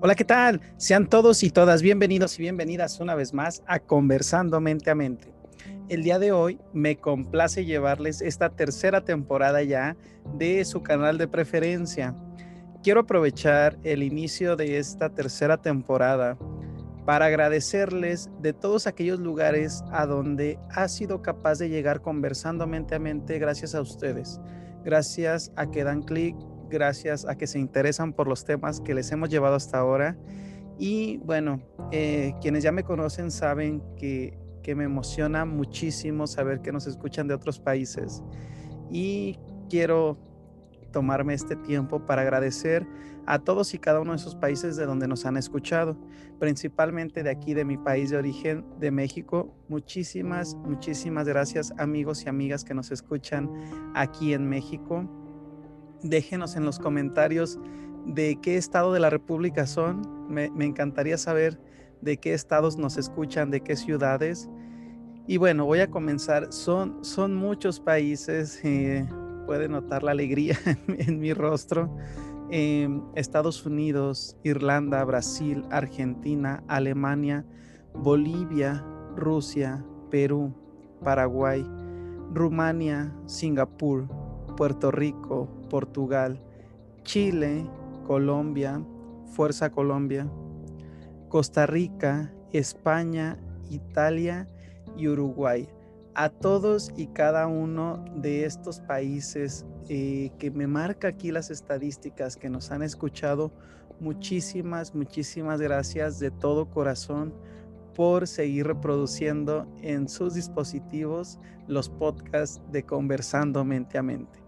Hola, ¿qué tal? Sean todos y todas bienvenidos y bienvenidas una vez más a Conversando Mente a Mente. El día de hoy me complace llevarles esta tercera temporada ya de su canal de preferencia. Quiero aprovechar el inicio de esta tercera temporada para agradecerles de todos aquellos lugares a donde ha sido capaz de llegar conversando mente a mente gracias a ustedes. Gracias a que dan clic gracias a que se interesan por los temas que les hemos llevado hasta ahora. Y bueno, eh, quienes ya me conocen saben que, que me emociona muchísimo saber que nos escuchan de otros países. Y quiero tomarme este tiempo para agradecer a todos y cada uno de esos países de donde nos han escuchado, principalmente de aquí, de mi país de origen, de México. Muchísimas, muchísimas gracias amigos y amigas que nos escuchan aquí en México. Déjenos en los comentarios de qué estado de la República son. Me, encantaría saber de qué estados nos escuchan, de qué ciudades. Y bueno, voy a comenzar. Son, son muchos países. Eh, puede notar la alegría en, mi rostro. Em, Estados Unidos, Irlanda, Brasil, Argentina, Alemania, Bolivia, Rusia, Perú, Paraguay, Rumania, Singapur, Puerto Rico, Portugal, Chile, Colombia, Fuerza Colombia, Costa Rica, España, Italia y Uruguay. A todos y cada uno de estos países eh, que me marca aquí las estadísticas que nos han escuchado, muchísimas, muchísimas gracias de todo corazón por seguir reproduciendo en sus dispositivos los podcasts de Conversando Mente a Mente.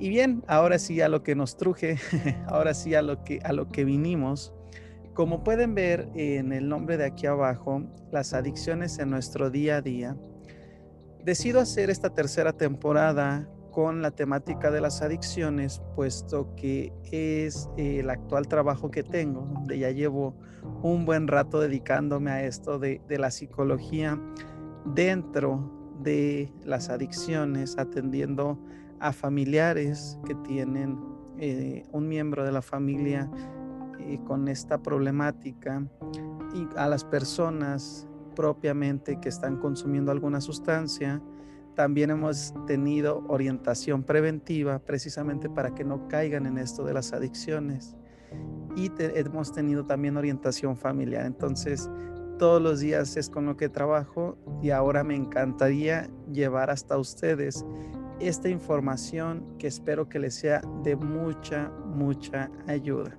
Y bien, ahora sí a lo que nos truje, ahora sí a lo que, a lo que vinimos. Como pueden ver en el nombre de aquí abajo, las adicciones en nuestro día a día, decido hacer esta tercera temporada con la temática de las adicciones, puesto que es el actual trabajo que tengo, donde ya llevo un buen rato dedicándome a esto de, la psicología dentro de las adicciones, atendiendo a familiares que tienen eh, un miembro de la familia eh, con esta problemática y a las personas propiamente que están consumiendo alguna sustancia también hemos tenido orientación preventiva precisamente para que no caigan en esto de las adicciones. Y hemos tenido también orientación familiar. Entonces, todos los días es con lo que trabajo y ahora me encantaría llevar hasta ustedes esta información que espero que les sea de mucha, mucha ayuda.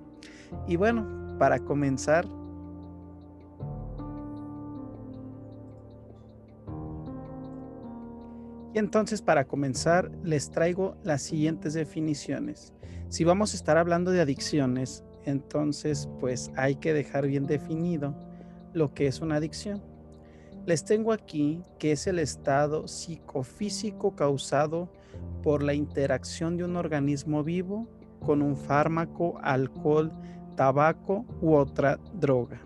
Y bueno, para comenzar, Y entonces para comenzar les traigo las siguientes definiciones. Si vamos a estar hablando de adicciones, entonces pues hay que dejar bien definido lo que es una adicción. Les tengo aquí que es el estado psicofísico causado por la interacción de un organismo vivo con un fármaco, alcohol, tabaco u otra droga.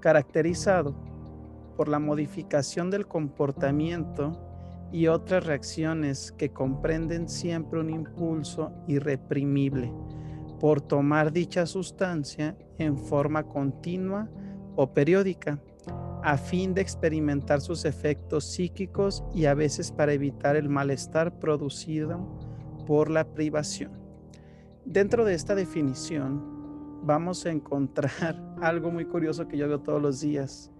Caracterizado por la modificación del comportamiento y otras reacciones que comprenden siempre un impulso irreprimible por tomar dicha sustancia en forma continua o periódica a fin de experimentar sus efectos psíquicos y a veces para evitar el malestar producido por la privación. Dentro de esta definición vamos a encontrar algo muy curioso que yo veo todos los días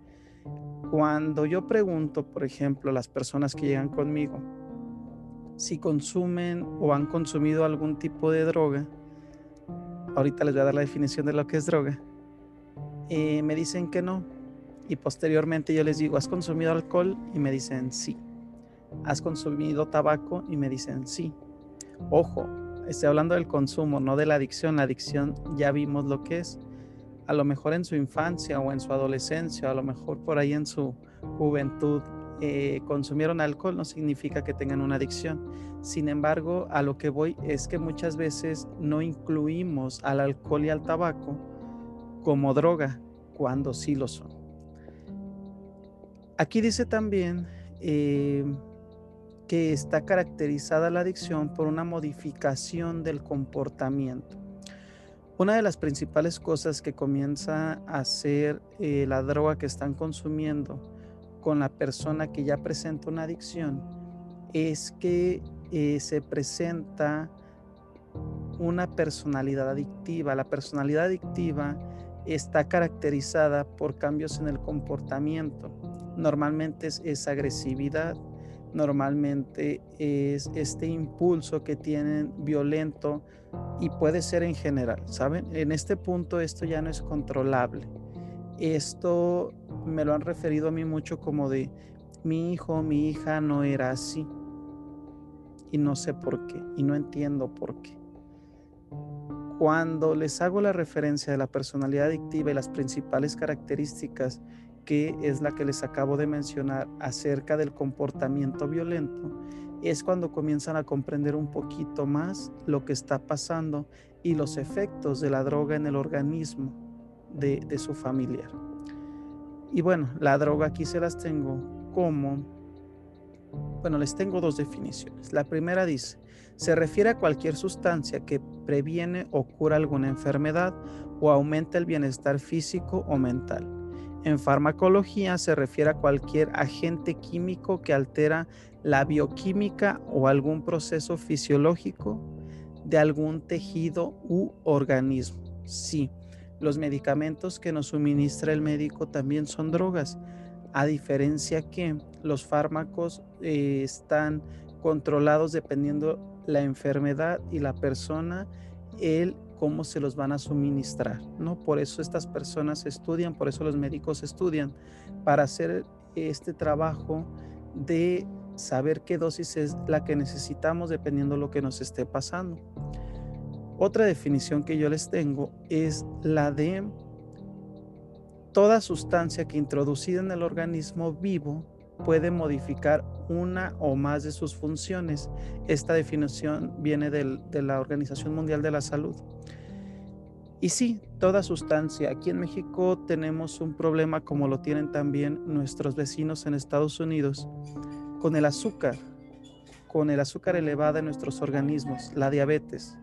cuando yo pregunto, por ejemplo, a las personas que llegan conmigo si consumen o han consumido algún tipo de droga, ahorita les voy a dar la definición de lo que es droga, eh, me dicen que no. Y posteriormente yo les digo, ¿has consumido alcohol? Y me dicen sí. ¿Has consumido tabaco? Y me dicen sí. Ojo, estoy hablando del consumo, no de la adicción. La adicción ya vimos lo que es a lo mejor en su infancia o en su adolescencia, a lo mejor por ahí en su juventud eh, consumieron alcohol, no significa que tengan una adicción. Sin embargo, a lo que voy es que muchas veces no incluimos al alcohol y al tabaco como droga cuando sí lo son. Aquí dice también eh, que está caracterizada la adicción por una modificación del comportamiento Una de las principales cosas que comienza a hacer eh, la droga que están consumiendo con la persona que ya presenta una adicción es que eh, se presenta una personalidad adictiva. La personalidad adictiva está caracterizada por cambios en el comportamiento. Normalmente es, agresividad, normalmente es este impulso que tienen violento y puede ser en general, ¿saben? En este punto esto ya no es controlable. Esto me lo han referido a mí mucho como de mi hijo, mi hija no era así. Y no sé por qué, y no entiendo por qué. Cuando les hago la referencia de la personalidad adictiva y las principales características que es la que les acabo de mencionar acerca del comportamiento violento, es cuando comienzan a comprender un poquito más lo que está pasando y los efectos de la droga en el organismo de, de su familiar. Y bueno, la droga aquí se las tengo como, bueno, les tengo dos definiciones. La primera dice, se refiere a cualquier sustancia que previene o cura alguna enfermedad o aumenta el bienestar físico o mental. En farmacología se refiere a cualquier agente químico que altera la bioquímica o algún proceso fisiológico de algún tejido u organismo. Sí, los medicamentos que nos suministra el médico también son drogas, a diferencia que los fármacos eh, están controlados dependiendo la enfermedad y la persona, el cómo se los van a suministrar, ¿no? Por eso estas personas estudian, por eso los médicos estudian, para hacer este trabajo de saber qué dosis es la que necesitamos dependiendo de lo que nos esté pasando. Otra definición que yo les tengo es la de toda sustancia que introducida en el organismo vivo puede modificar una o más de sus funciones. Esta definición viene de la Organización Mundial de la Salud. Y sí, toda sustancia. Aquí en México tenemos un problema como lo tienen también nuestros vecinos en Estados Unidos con el azúcar, con el azúcar elevada en nuestros organismos, la diabetes,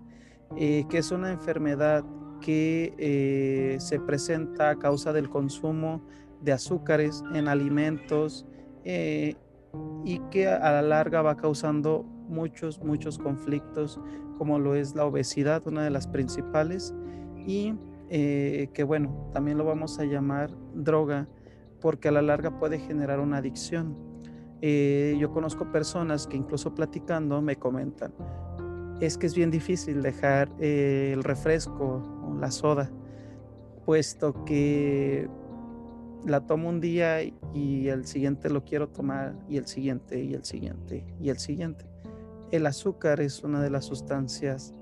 eh, que es una enfermedad que eh, se presenta a causa del consumo de azúcares en alimentos, eh, y que a la larga va causando muchos, muchos conflictos, como lo es la obesidad, una de las principales, y eh, que bueno, también lo vamos a llamar droga, porque a la larga puede generar una adicción. Eh, yo conozco personas que incluso platicando me comentan, es que es bien difícil dejar el refresco o la soda, puesto que la tomo un día y el siguiente lo quiero tomar y el siguiente y el siguiente y el siguiente. El azúcar es una de las sustancias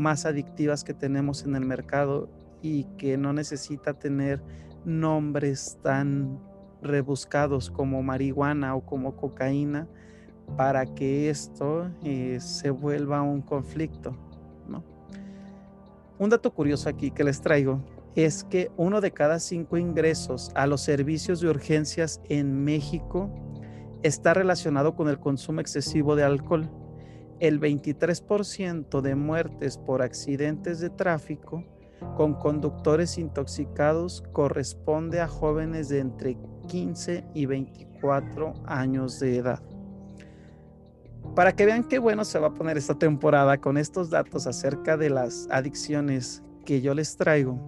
más adictivas que tenemos en el mercado y que no necesita tener nombres tan rebuscados como marihuana o como cocaína para que esto eh, se vuelva un conflicto. Un dato curioso aquí que les traigo es que uno de cada cinco ingresos a los servicios de urgencias en México está relacionado con el consumo excesivo de alcohol. El 23% de muertes por accidentes de tráfico con conductores intoxicados corresponde a jóvenes de entre 15 y 24 años de edad. Para que vean qué bueno se va a poner esta temporada con estos datos acerca de las adicciones que yo les traigo,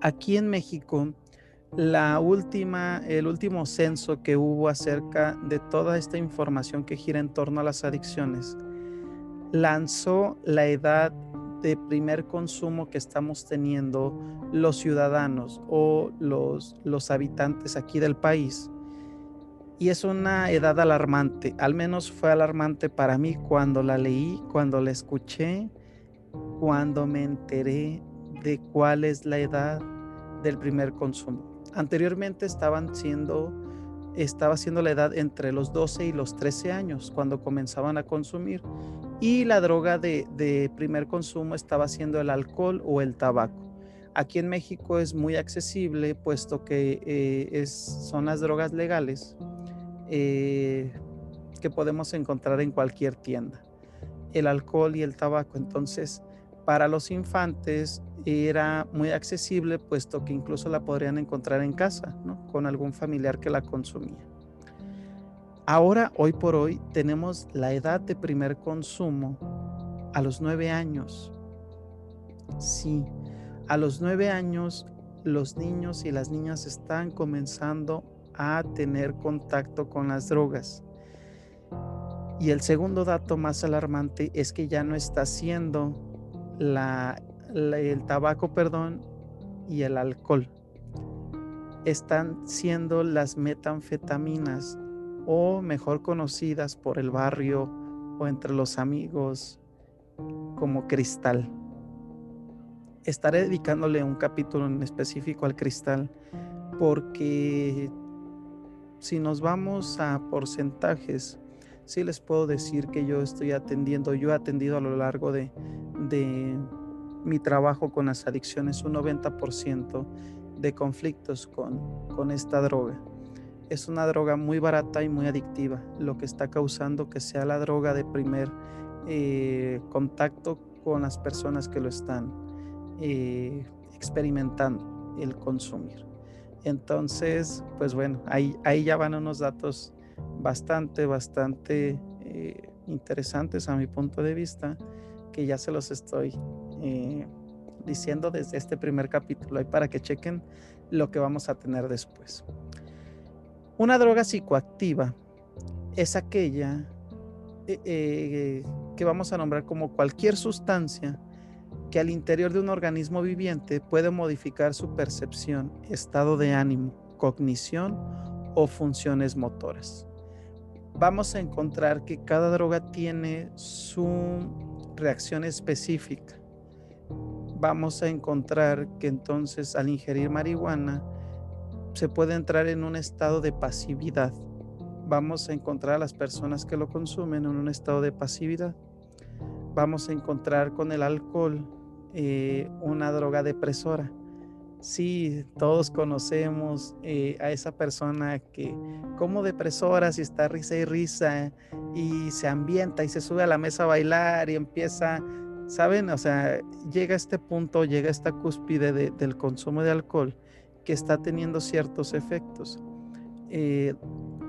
aquí en México, la última, el último censo que hubo acerca de toda esta información que gira en torno a las adicciones, lanzó la edad de primer consumo que estamos teniendo los ciudadanos o los, los habitantes aquí del país. Y es una edad alarmante, al menos fue alarmante para mí cuando la leí, cuando la escuché, cuando me enteré de cuál es la edad del primer consumo. Anteriormente estaban siendo, estaba siendo la edad entre los 12 y los 13 años cuando comenzaban a consumir y la droga de, primer consumo estaba siendo el alcohol o el tabaco. Aquí en México es muy accesible puesto que eh, es, son las drogas legales eh, que podemos encontrar en cualquier tienda. El alcohol y el tabaco. Entonces, Para los infantes era muy accesible, puesto que incluso la podrían encontrar en casa, ¿no? con algún familiar que la consumía. Ahora, hoy por hoy, tenemos la edad de primer consumo a los nueve años. Sí, a los nueve años los niños y las niñas están comenzando a tener contacto con las drogas. Y el segundo dato más alarmante es que ya no está siendo la, el tabaco, perdón, y el alcohol. Están siendo las metanfetaminas o mejor conocidas por el barrio o entre los amigos como cristal. Estaré dedicándole un capítulo en específico al cristal porque si nos vamos a porcentajes, sí les puedo decir que yo estoy atendiendo, yo he atendido a lo largo de, de mi trabajo con las adicciones un 90% de conflictos con, con esta droga. Es una droga muy barata y muy adictiva, lo que está causando que sea la droga de primer eh, contacto con las personas que lo están eh, experimentando, el consumir. Entonces, pues bueno, ahí, ahí ya van unos datos bastante, bastante eh, interesantes a mi punto de vista, que ya se los estoy diciendo desde este primer capítulo, ahí para que chequen lo que vamos a tener después. Una droga psicoactiva es aquella que vamos a nombrar como cualquier sustancia que al interior de un organismo viviente puede modificar su percepción, estado de ánimo, cognición o funciones motoras. Vamos a encontrar que cada droga tiene su reacción específica. Vamos a encontrar que entonces al ingerir marihuana se puede entrar en un estado de pasividad. Vamos a encontrar a las personas que lo consumen en un estado de pasividad vamos a encontrar con el alcohol eh, una droga depresora. Sí, todos conocemos eh, a esa persona que como depresora, si está risa y risa y se ambienta y se sube a la mesa a bailar y empieza, ¿saben? O sea, llega este punto, llega esta cúspide del consumo de alcohol que está teniendo ciertos efectos. Eh,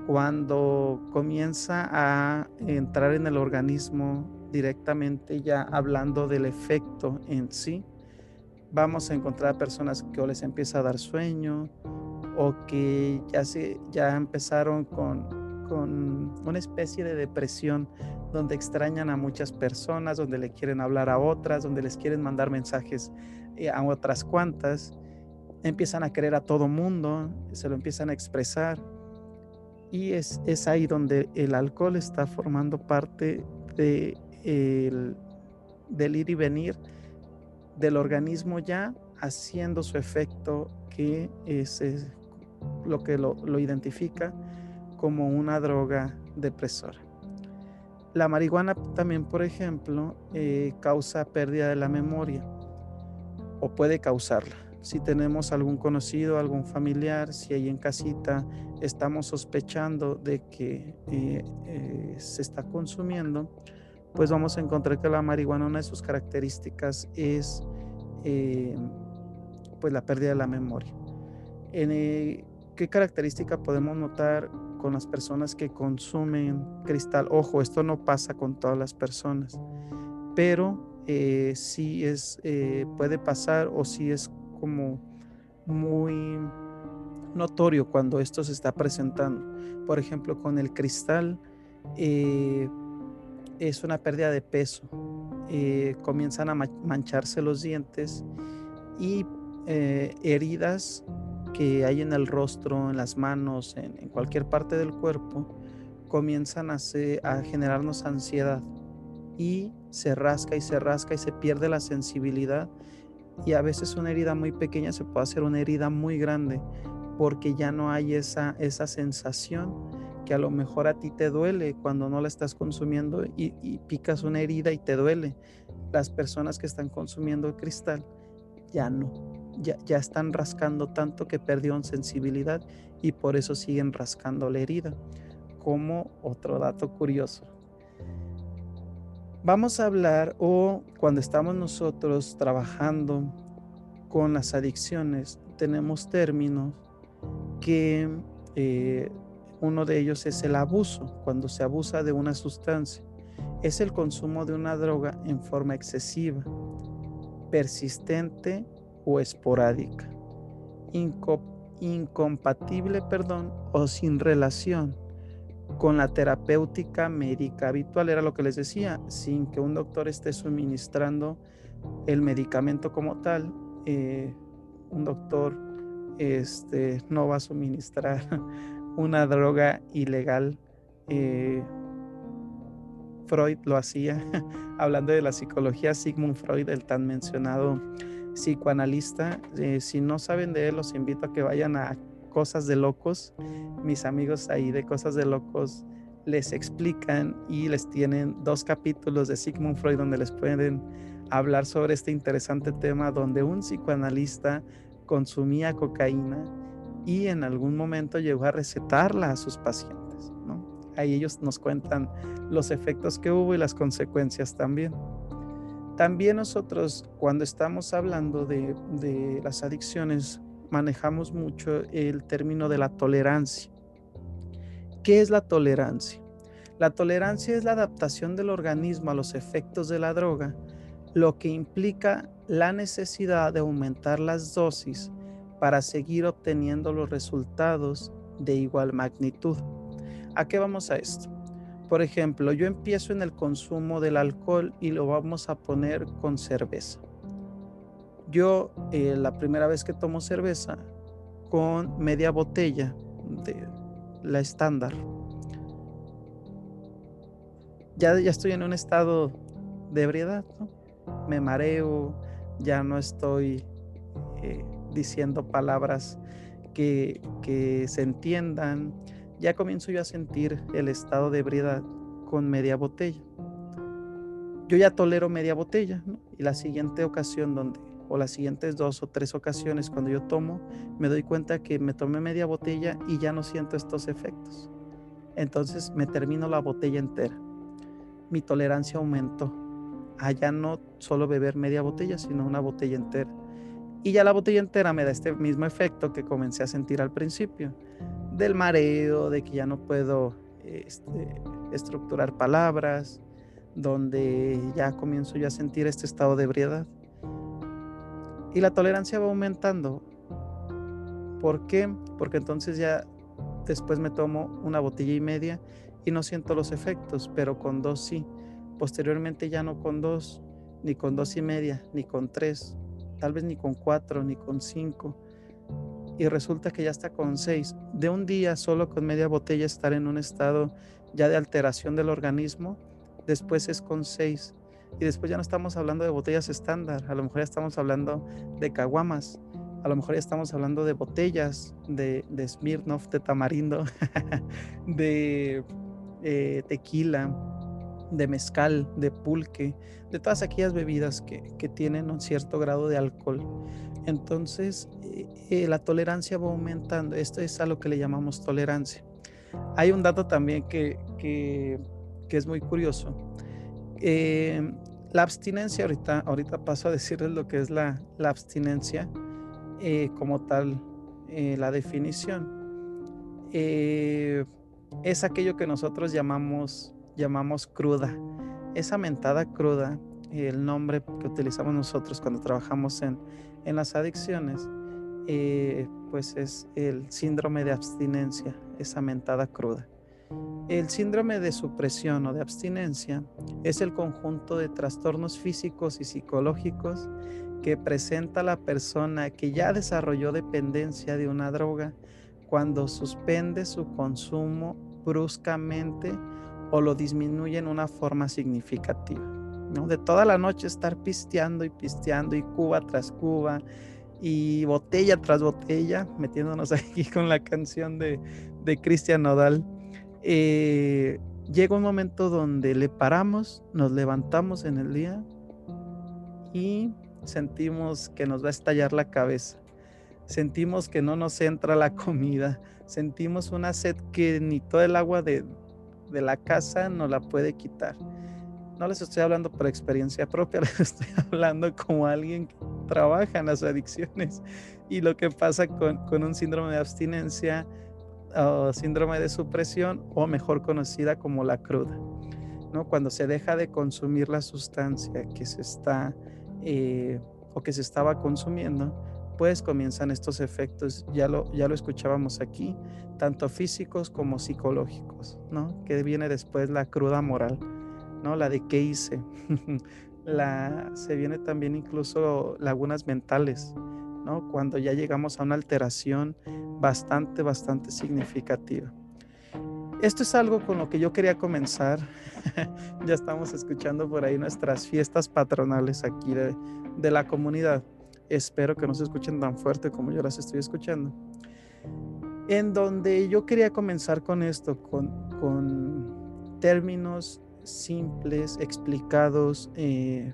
cuando comienza a entrar en el organismo directamente ya hablando del efecto en sí, vamos a encontrar personas que o les empieza a dar sueño o que ya, se, ya empezaron con, con una especie de depresión donde extrañan a muchas personas, donde le quieren hablar a otras, donde les quieren mandar mensajes eh, a otras cuantas, empiezan a querer a todo mundo, se lo empiezan a expresar. Y es, es ahí donde el alcohol está formando parte de el, del ir y venir del organismo ya haciendo su efecto que es, lo que lo, identifica como una droga depresora. La marihuana también, por ejemplo, eh, causa pérdida de la memoria o puede causarla. Si tenemos algún conocido, algún familiar, si hay en casita estamos sospechando de que eh, eh, se está consumiendo, pues vamos a encontrar que la marihuana, una de sus características es pues la pérdida de la memoria. ¿Qué característica podemos notar con las personas que consumen cristal? Ojo, esto no pasa con todas las personas, pero eh, sí es, puede pasar o sí es como muy notorio cuando esto se está presentando. Por ejemplo, con el cristal, es una pérdida de peso. Eh, comienzan a mancharse los dientes y eh, heridas que hay en el rostro, en las manos, en, cualquier parte del cuerpo, comienzan a, generarnos ansiedad. Y se rasca y se rasca y se pierde la sensibilidad. Y a veces una herida muy pequeña se puede hacer una herida muy grande porque ya no hay esa, sensación que a lo mejor a ti te duele cuando no la estás consumiendo y, picas una herida y te duele. Las personas que están consumiendo el cristal ya no, ya, ya están rascando tanto que perdieron sensibilidad y por eso siguen rascando la herida. Como otro dato curioso. Vamos a hablar o cuando estamos nosotros trabajando con las adicciones, tenemos términos que eh, uno de ellos es el abuso, cuando se abusa de una sustancia. Es el consumo de una droga en forma excesiva, persistente o esporádica, incompatible, perdón, o sin relación con la terapéutica médica habitual, era lo que les decía, sin que un doctor esté suministrando el medicamento como tal, eh, un doctor este, no va a suministrar una droga ilegal. Eh, Freud lo hacía, hablando de la psicología, Sigmund Freud, el tan mencionado psicoanalista. Eh, si no saben de él, los invito a que vayan a Cosas de Locos. Mis amigos ahí de Cosas de Locos les explican y les tienen dos capítulos de Sigmund Freud donde les pueden hablar sobre este interesante tema donde un psicoanalista consumía cocaína y en algún momento llegó a recetarla a sus pacientes. Ahí ellos nos cuentan los efectos que hubo y las consecuencias también. También nosotros cuando estamos hablando de, las adicciones manejamos mucho el término de la tolerancia. ¿Qué es la tolerancia? La tolerancia es la adaptación del organismo a los efectos de la droga, lo que implica la necesidad de aumentar las dosis para seguir obteniendo los resultados de igual magnitud. ¿A qué vamos a esto? Por ejemplo, yo empiezo en el consumo del alcohol y lo vamos a poner con cerveza. Yo eh, la primera vez que tomo cerveza con media botella de la estándar, ya, ya estoy en un estado de ebriedad, me mareo, ya no estoy eh, diciendo palabras que, que, se entiendan, ya comienzo yo a sentir el estado de ebriedad con media botella. Yo ya tolero media botella, y la siguiente ocasión donde o las siguientes dos o tres ocasiones cuando yo tomo, me doy cuenta que me tomé media botella y ya no siento estos efectos. Entonces me termino la botella entera. Mi tolerancia aumentó. Allá no solo beber media botella, sino una botella entera. Y ya la botella entera me da este mismo efecto que comencé a sentir al principio. Del mareo, de que ya no puedo este, estructurar palabras, donde ya comienzo yo a sentir este estado de ebriedad. Y la tolerancia va aumentando. ¿Por qué? Porque entonces ya después me tomo una botella y media y no siento los efectos, pero con dos sí. Posteriormente ya no con dos, ni con dos y media, ni con tres, tal vez ni con cuatro, ni con cinco. Y resulta que ya está con seis. De un día solo con media botella estar en un estado ya de alteración del organismo, después es con seis y después ya no estamos hablando de botellas estándar, a lo mejor ya estamos hablando de caguamas, a lo mejor ya estamos hablando de botellas de, de Smirnoff, de tamarindo, de eh, tequila, de mezcal, de pulque, de todas aquellas bebidas que, que tienen un cierto grado de alcohol. Entonces, eh, eh, la tolerancia va aumentando. Esto es a lo que le llamamos tolerancia. Hay un dato también que, que, es muy curioso eh, la abstinencia, ahorita, ahorita paso a decirles lo que es la, la abstinencia como tal, la definición. es aquello que nosotros llamamos, llamamos cruda. Esa mentada cruda, el nombre que utilizamos nosotros cuando trabajamos en, en las adicciones, pues es el síndrome de abstinencia, esa mentada cruda. El síndrome de supresión o de abstinencia es el conjunto de trastornos físicos y psicológicos que presenta la persona que ya desarrolló dependencia de una droga cuando suspende su consumo bruscamente o lo disminuye en una forma significativa. De toda la noche estar pisteando y pisteando y cuba tras cuba y botella tras botella, metiéndonos aquí con la canción de, de Cristian Nodal eh, llega un momento donde le paramos, nos levantamos en el día y sentimos que nos va a estallar la cabeza. Sentimos que no nos entra la comida. Sentimos una sed que ni todo el agua de, de la casa nos la puede quitar. No les estoy hablando por experiencia propia, les estoy hablando como alguien que trabaja en las adicciones y lo que pasa con, con un síndrome de abstinencia o síndrome de supresión o mejor conocida como la cruda. ¿no? Cuando se deja de consumir la sustancia que se está eh, o que se estaba consumiendo, pues comienzan estos efectos, ya lo, ya lo escuchábamos aquí, tanto físicos como psicológicos, ¿no? Que viene después la cruda moral, ¿no? La de qué hice. la, se viene también incluso lagunas mentales, ¿no? Cuando ya llegamos a una alteración bastante, bastante significativa. Esto es algo con lo que yo quería comenzar. ya estamos escuchando por ahí nuestras fiestas patronales aquí de, de la comunidad. Espero que no se escuchen tan fuerte como yo las estoy escuchando. En donde yo quería comenzar con esto, con, con términos simples, explicados eh,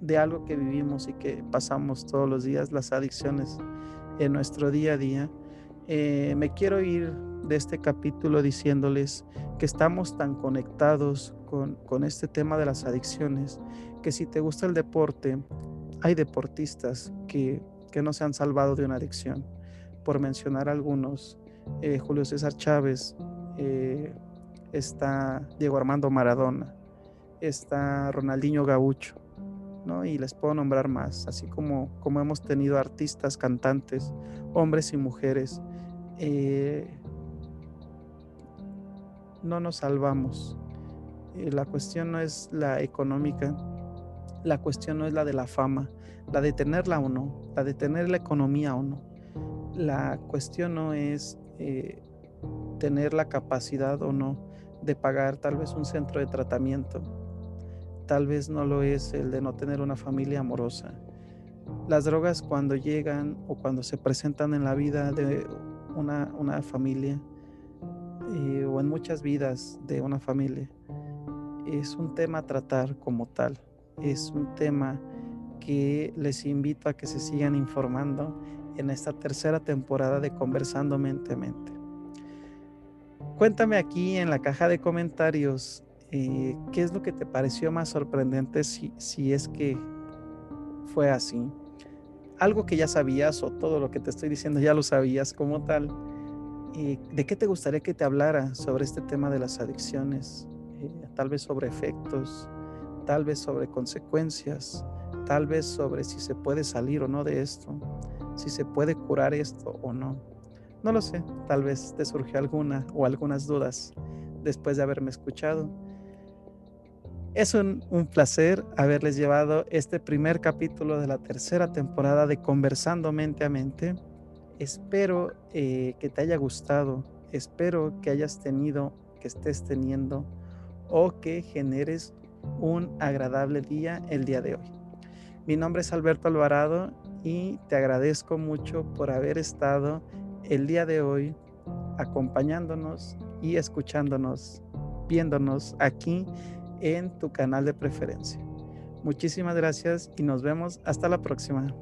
de algo que vivimos y que pasamos todos los días, las adicciones en nuestro día a día. Eh, me quiero ir de este capítulo diciéndoles que estamos tan conectados con, con este tema de las adicciones que si te gusta el deporte, hay deportistas que, no se han salvado de una adicción. Por mencionar algunos, eh, Julio César Chávez, está Diego Armando Maradona, está Ronaldinho Gaucho, ¿no? Y les puedo nombrar más, así como, como hemos tenido artistas, cantantes, hombres y mujeres. Eh, no nos salvamos. la cuestión no es la económica, la cuestión no es la de la fama, la de tenerla o no, la de tener la economía o no. La cuestión no es eh, tener la capacidad o no de pagar tal vez un centro de tratamiento. Tal vez no lo es el de no tener una familia amorosa. Las drogas cuando llegan o cuando se presentan en la vida de una, familia eh, o en muchas vidas de una familia, es un tema a tratar como tal es un tema que les invito a que se sigan informando en esta tercera temporada de Conversando Mente a Mente. Cuéntame aquí en la caja de comentarios eh, qué es lo que te pareció más sorprendente si, si es que fue así. Algo que ya sabías o todo lo que te estoy diciendo ya lo sabías como tal. Eh, ¿De qué te gustaría que te hablara sobre este tema de las adicciones? Eh, tal vez sobre efectos, tal vez sobre consecuencias, tal vez sobre si se puede salir o no de esto, si se puede curar esto o no. No lo sé, tal vez te surgió alguna o algunas dudas después de haberme escuchado. Es un, placer haberles llevado este primer capítulo de la tercera temporada de Conversando Mente a Mente. Espero eh, que te haya gustado, espero que hayas tenido, que estés teniendo o que generes un agradable día el día de hoy. Mi nombre es Alberto Alvarado y te agradezco mucho por haber estado el día de hoy acompañándonos y escuchándonos, viéndonos aquí en tu canal de preferencia. Muchísimas gracias y nos vemos hasta la próxima.